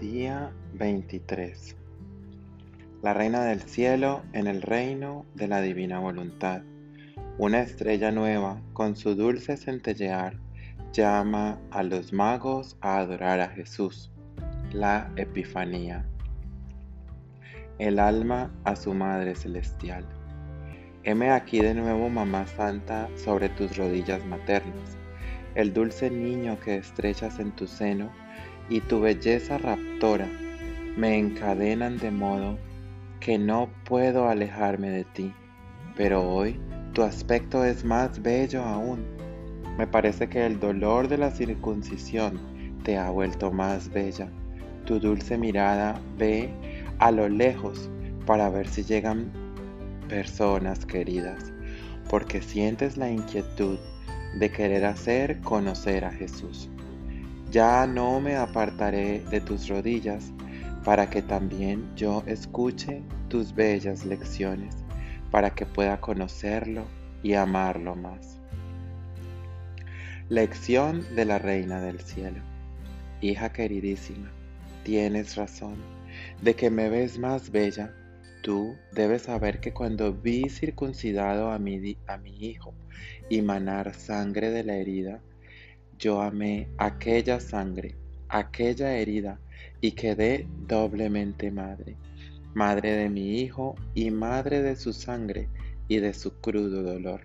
Día 23. La Reina del Cielo en el reino de la Divina Voluntad. Una estrella nueva, con su dulce centellear, llama a los magos a adorar a Jesús. La Epifanía. El alma a su Madre Celestial. Heme aquí de nuevo, Mamá Santa, sobre tus rodillas maternas. El dulce niño que estrechas en tu seno y tu belleza raptora me encadenan de modo que no puedo alejarme de ti. Pero hoy tu aspecto es más bello aún. Me parece que el dolor de la circuncisión te ha vuelto más bella. Tu dulce mirada ve a lo lejos para ver si llegan personas queridas, porque sientes la inquietud de querer hacer conocer a Jesús. Ya no me apartaré de tus rodillas, para que también yo escuche tus bellas lecciones, para que pueda conocerlo y amarlo más. Lección de la Reina del Cielo. Hija queridísima, tienes razón de que me ves más bella. Tú debes saber que cuando vi circuncidado a mi, a mi hijo y manar sangre de la herida, yo amé aquella sangre, aquella herida, y quedé doblemente madre, madre de mi hijo y madre de su sangre y de su crudo dolor.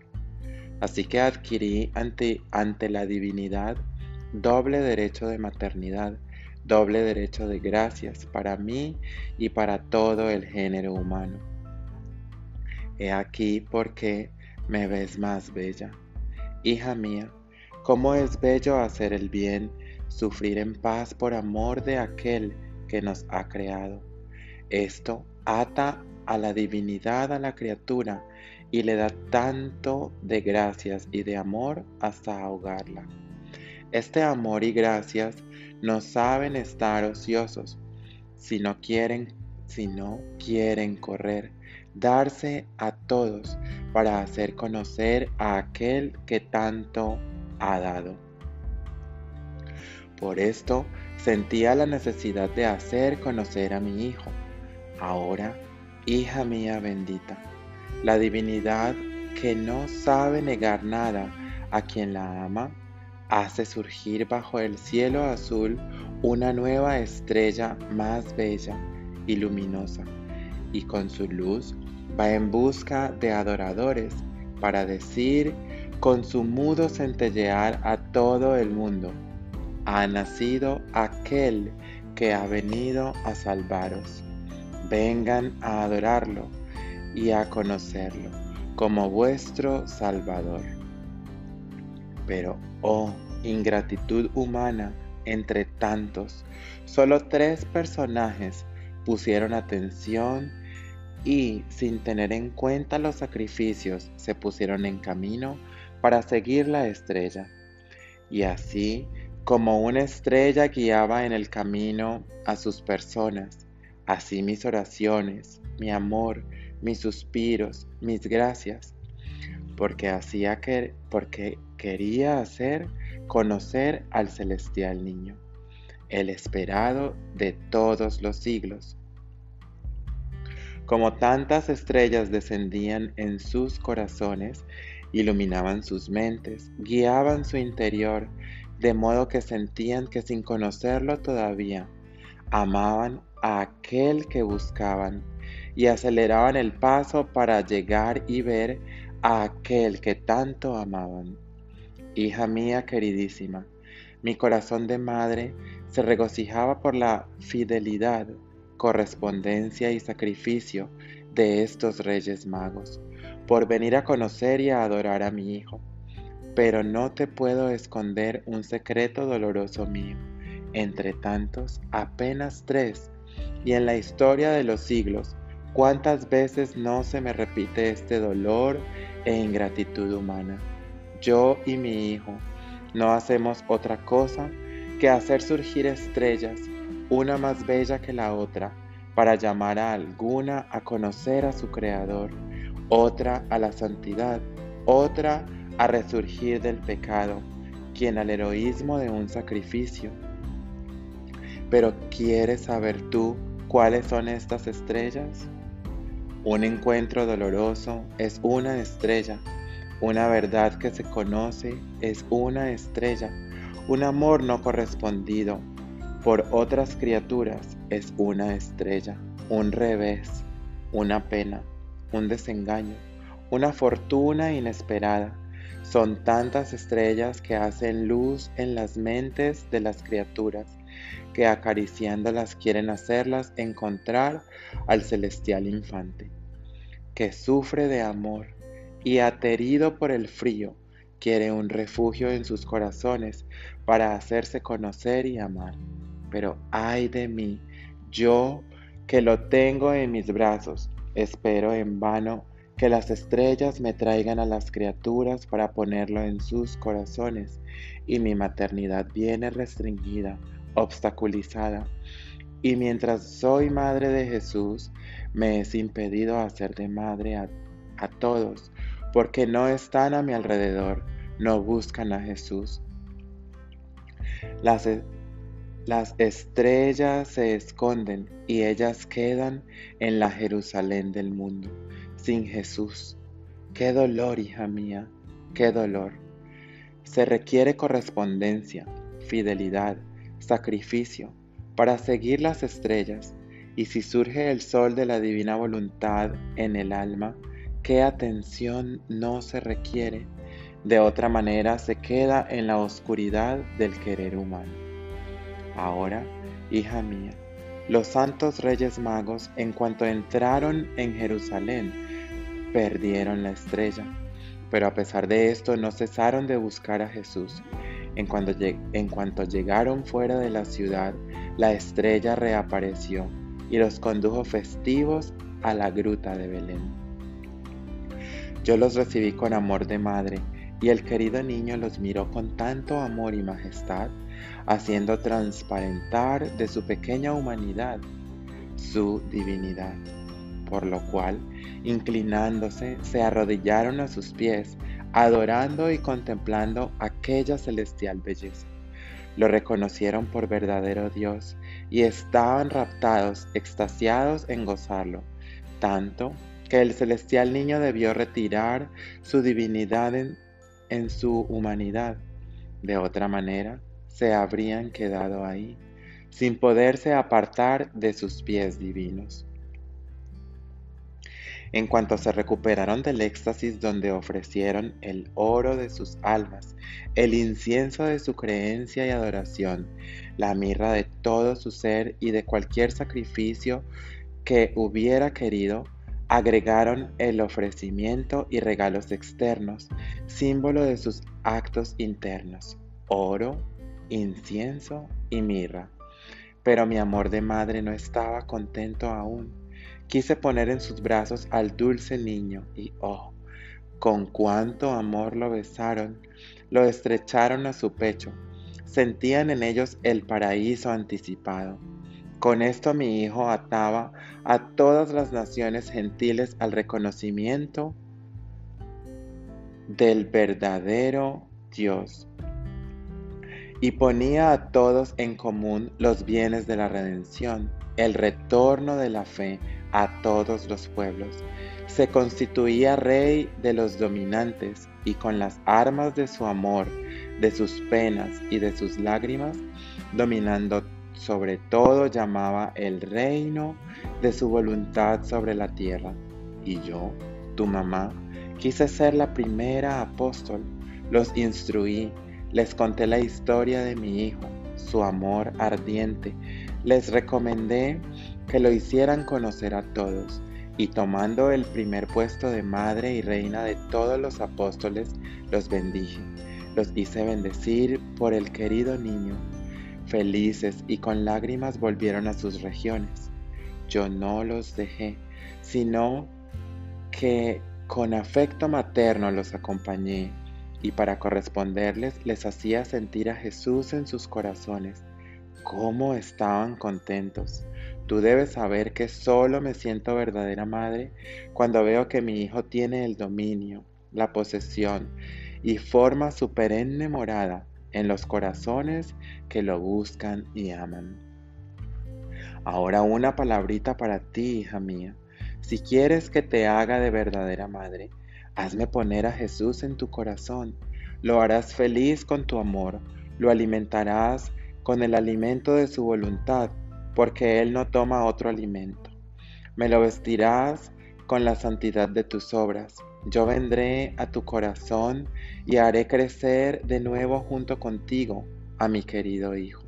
Así que adquirí ante, ante la divinidad doble derecho de maternidad, doble derecho de gracias para mí y para todo el género humano. He aquí porque me ves más bella. Hija mía, Cómo es bello hacer el bien, sufrir en paz por amor de aquel que nos ha creado. Esto ata a la divinidad a la criatura y le da tanto de gracias y de amor hasta ahogarla. Este amor y gracias no saben estar ociosos, si no quieren, si no quieren correr, darse a todos para hacer conocer a aquel que tanto ha dado. Por esto sentía la necesidad de hacer conocer a mi Hijo. Ahora, hija mía bendita, la divinidad que no sabe negar nada a quien la ama, hace surgir bajo el cielo azul una nueva estrella más bella y luminosa, y con su luz va en busca de adoradores para decir con su mudo centellear a todo el mundo. Ha nacido aquel que ha venido a salvaros. Vengan a adorarlo y a conocerlo como vuestro Salvador. Pero, oh, ingratitud humana entre tantos, solo tres personajes pusieron atención y, sin tener en cuenta los sacrificios, se pusieron en camino para seguir la estrella. Y así como una estrella guiaba en el camino a sus personas, así mis oraciones, mi amor, mis suspiros, mis gracias, porque hacía que porque quería hacer conocer al celestial niño, el esperado de todos los siglos. Como tantas estrellas descendían en sus corazones, iluminaban sus mentes, guiaban su interior, de modo que sentían que sin conocerlo todavía, amaban a aquel que buscaban y aceleraban el paso para llegar y ver a aquel que tanto amaban. Hija mía queridísima, mi corazón de madre se regocijaba por la fidelidad, correspondencia y sacrificio de estos reyes magos por venir a conocer y a adorar a mi Hijo. Pero no te puedo esconder un secreto doloroso mío, entre tantos apenas tres, y en la historia de los siglos, cuántas veces no se me repite este dolor e ingratitud humana. Yo y mi Hijo no hacemos otra cosa que hacer surgir estrellas, una más bella que la otra, para llamar a alguna a conocer a su Creador otra a la santidad, otra a resurgir del pecado, quien al heroísmo de un sacrificio. Pero ¿quieres saber tú cuáles son estas estrellas? Un encuentro doloroso es una estrella. Una verdad que se conoce es una estrella. Un amor no correspondido por otras criaturas es una estrella. Un revés, una pena, un desengaño, una fortuna inesperada. Son tantas estrellas que hacen luz en las mentes de las criaturas que acariciándolas quieren hacerlas encontrar al celestial infante, que sufre de amor y aterido por el frío, quiere un refugio en sus corazones para hacerse conocer y amar. Pero ay de mí, yo que lo tengo en mis brazos, espero en vano que las estrellas me traigan a las criaturas para ponerlo en sus corazones, y mi maternidad viene restringida obstaculizada. Y mientras soy madre de Jesús, me es impedido hacer de madre a, todos, porque no están a mi alrededor, no buscan a Jesús. Las, e, las estrellas se esconden y ellas quedan en la Jerusalén del mundo, sin Jesús. Qué dolor, hija mía, qué dolor. Se requiere correspondencia, fidelidad, sacrificio para seguir las estrellas, y si surge el sol de la divina voluntad en el alma, qué atención no se requiere, de otra manera se queda en la oscuridad del querer humano. Ahora, hija mía, los santos reyes magos, en cuanto entraron en Jerusalén, perdieron la estrella, pero a pesar de esto no cesaron de buscar a Jesús en cuanto, llegaron fuera de la ciudad, la estrella reapareció y los condujo festivos a la gruta de Belén. Yo los recibí con amor de madre, y el querido niño los miró con tanto amor y majestad, haciendo transparentar de su pequeña humanidad su divinidad, por lo cual, inclinándose, se arrodillaron a sus pies, adorando y contemplando aquella celestial belleza. Lo reconocieron por verdadero Dios y estaban raptados, extasiados en gozarlo, tanto que el celestial niño debió retirar su divinidad en, en su humanidad. De otra manera, se habrían quedado ahí, sin poderse apartar de sus pies divinos. En cuanto se recuperaron del éxtasis donde ofrecieron el oro de sus almas, el incienso de su creencia y adoración, la mirra de todo su ser y de cualquier sacrificio que hubiera querido, agregaron el ofrecimiento y regalos externos, símbolo de sus actos internos, oro, incienso y mirra. Pero mi amor de madre no estaba contento aún Quise poner en sus brazos al dulce niño y oh, con cuánto amor lo besaron, lo estrecharon a su pecho, sentían en ellos el paraíso anticipado. Con esto mi hijo ataba a todas las naciones gentiles al reconocimiento del verdadero Dios y ponía a todos en común los bienes de la redención, el retorno de la fe, a todos los pueblos. Se constituía rey de los dominantes y con las armas de su amor, de sus penas y de sus lágrimas, dominando sobre todo llamaba el reino de su voluntad sobre la tierra. Y yo, tu mamá, quise ser la primera apóstol, los instruí, les conté la historia de mi hijo, su amor ardiente, les recomendé que lo hicieran conocer a todos, y tomando el primer puesto de madre y reina de todos los apóstoles, los bendije, los hice bendecir por el querido niño. Felices y con lágrimas volvieron a sus regiones. Yo no los dejé, sino que con afecto materno los acompañé y para corresponderles les hacía sentir a Jesús en sus corazones. ¿Cómo estaban contentos? Tú debes saber que solo me siento verdadera madre cuando veo que mi hijo tiene el dominio, la posesión y forma su perenne morada en los corazones que lo buscan y aman. Ahora una palabrita para ti, hija mía. Si quieres que te haga de verdadera madre, hazme poner a Jesús en tu corazón. Lo harás feliz con tu amor, lo alimentarás con el alimento de su voluntad, porque Él no toma otro alimento. Me lo vestirás con la santidad de tus obras. Yo vendré a tu corazón y haré crecer de nuevo junto contigo a mi querido Hijo.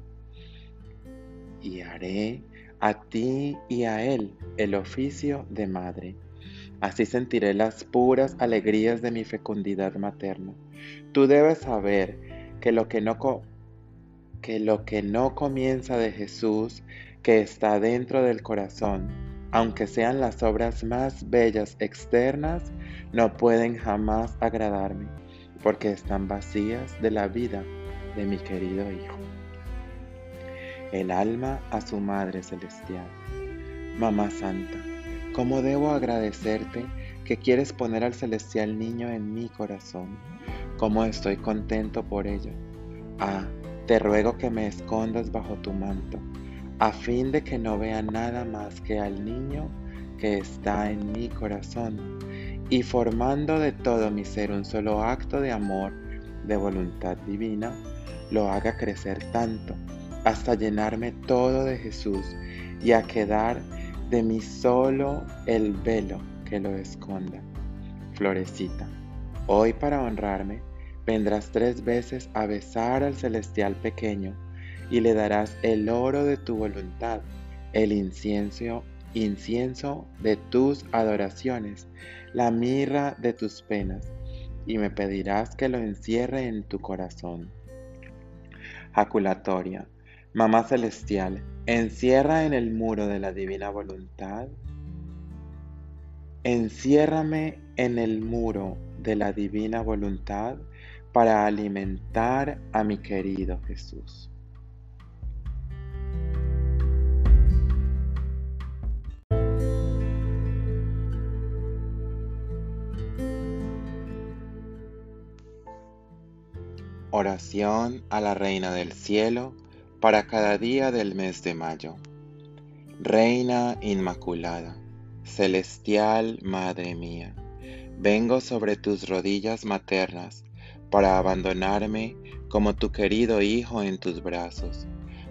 Y haré a ti y a Él el oficio de madre. Así sentiré las puras alegrías de mi fecundidad materna. Tú debes saber que lo que no, que lo que no comienza de Jesús, que está dentro del corazón, aunque sean las obras más bellas externas, no pueden jamás agradarme, porque están vacías de la vida de mi querido Hijo. El alma a su Madre Celestial. Mamá Santa, ¿cómo debo agradecerte que quieres poner al celestial niño en mi corazón? ¿Cómo estoy contento por ello? Ah, te ruego que me escondas bajo tu manto, a fin de que no vea nada más que al niño que está en mi corazón, y formando de todo mi ser un solo acto de amor, de voluntad divina, lo haga crecer tanto, hasta llenarme todo de Jesús y a quedar de mí solo el velo que lo esconda. Florecita, hoy para honrarme, vendrás tres veces a besar al celestial pequeño y le darás el oro de tu voluntad, el incienso, incienso de tus adoraciones, la mirra de tus penas, y me pedirás que lo encierre en tu corazón. Jaculatoria, Mamá Celestial, encierra en el muro de la divina voluntad. Enciérrame en el muro de la divina voluntad para alimentar a mi querido Jesús. Oración a la Reina del Cielo para cada día del mes de mayo. Reina Inmaculada, Celestial Madre mía, vengo sobre tus rodillas maternas para abandonarme como tu querido Hijo en tus brazos,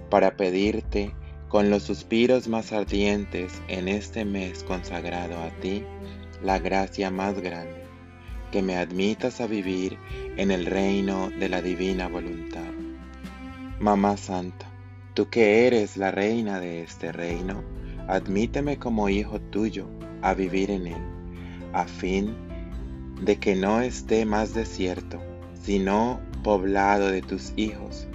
para pedirte con los suspiros más ardientes en este mes consagrado a ti, la gracia más grande, que me admitas a vivir en el reino de la divina voluntad. Mamá Santa, tú que eres la reina de este reino, admíteme como hijo tuyo a vivir en él, a fin de que no esté más desierto sino poblado de tus hijos.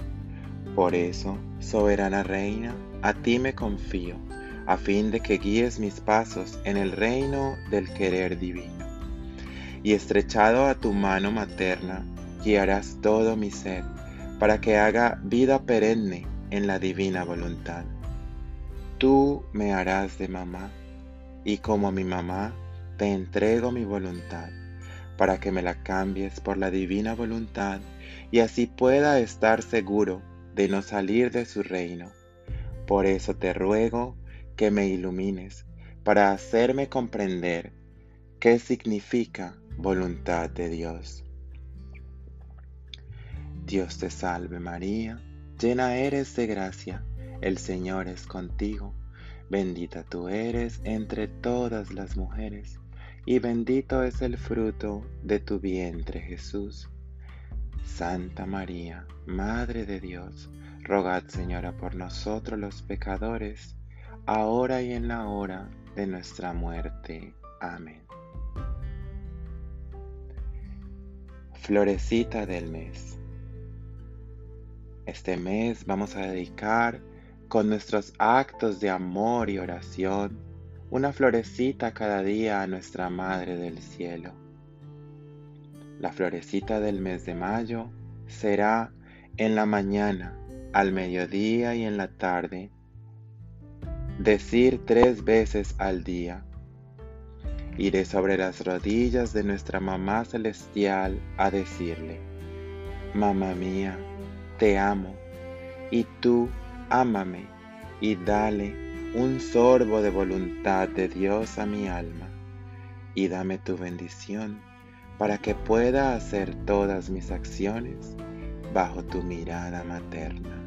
Por eso, soberana reina, a ti me confío, a fin de que guíes mis pasos en el reino del querer divino. Y estrechado a tu mano materna, guiarás todo mi ser, para que haga vida perenne en la divina voluntad. Tú me harás de mamá, y como mi mamá, te entrego mi voluntad para que me la cambies por la divina voluntad y así pueda estar seguro de no salir de su reino. Por eso te ruego que me ilumines para hacerme comprender qué significa voluntad de Dios. Dios te salve María, llena eres de gracia, el Señor es contigo, bendita tú eres entre todas las mujeres y bendito es el fruto de tu vientre Jesús. Santa María, Madre de Dios, rogad Señora por nosotros los pecadores, ahora y en la hora de nuestra muerte. Amén. Florecita del mes. Este mes vamos a dedicar con nuestros actos de amor y oración una florecita cada día a nuestra Madre del Cielo. La florecita del mes de mayo será en la mañana, al mediodía y en la tarde. Decir tres veces al día. Iré sobre las rodillas de nuestra Mamá Celestial a decirle, Mamá mía, te amo, y tú ámame, y dale un sorbo de voluntad de Dios a mi alma y dame tu bendición para que pueda hacer todas mis acciones bajo tu mirada materna.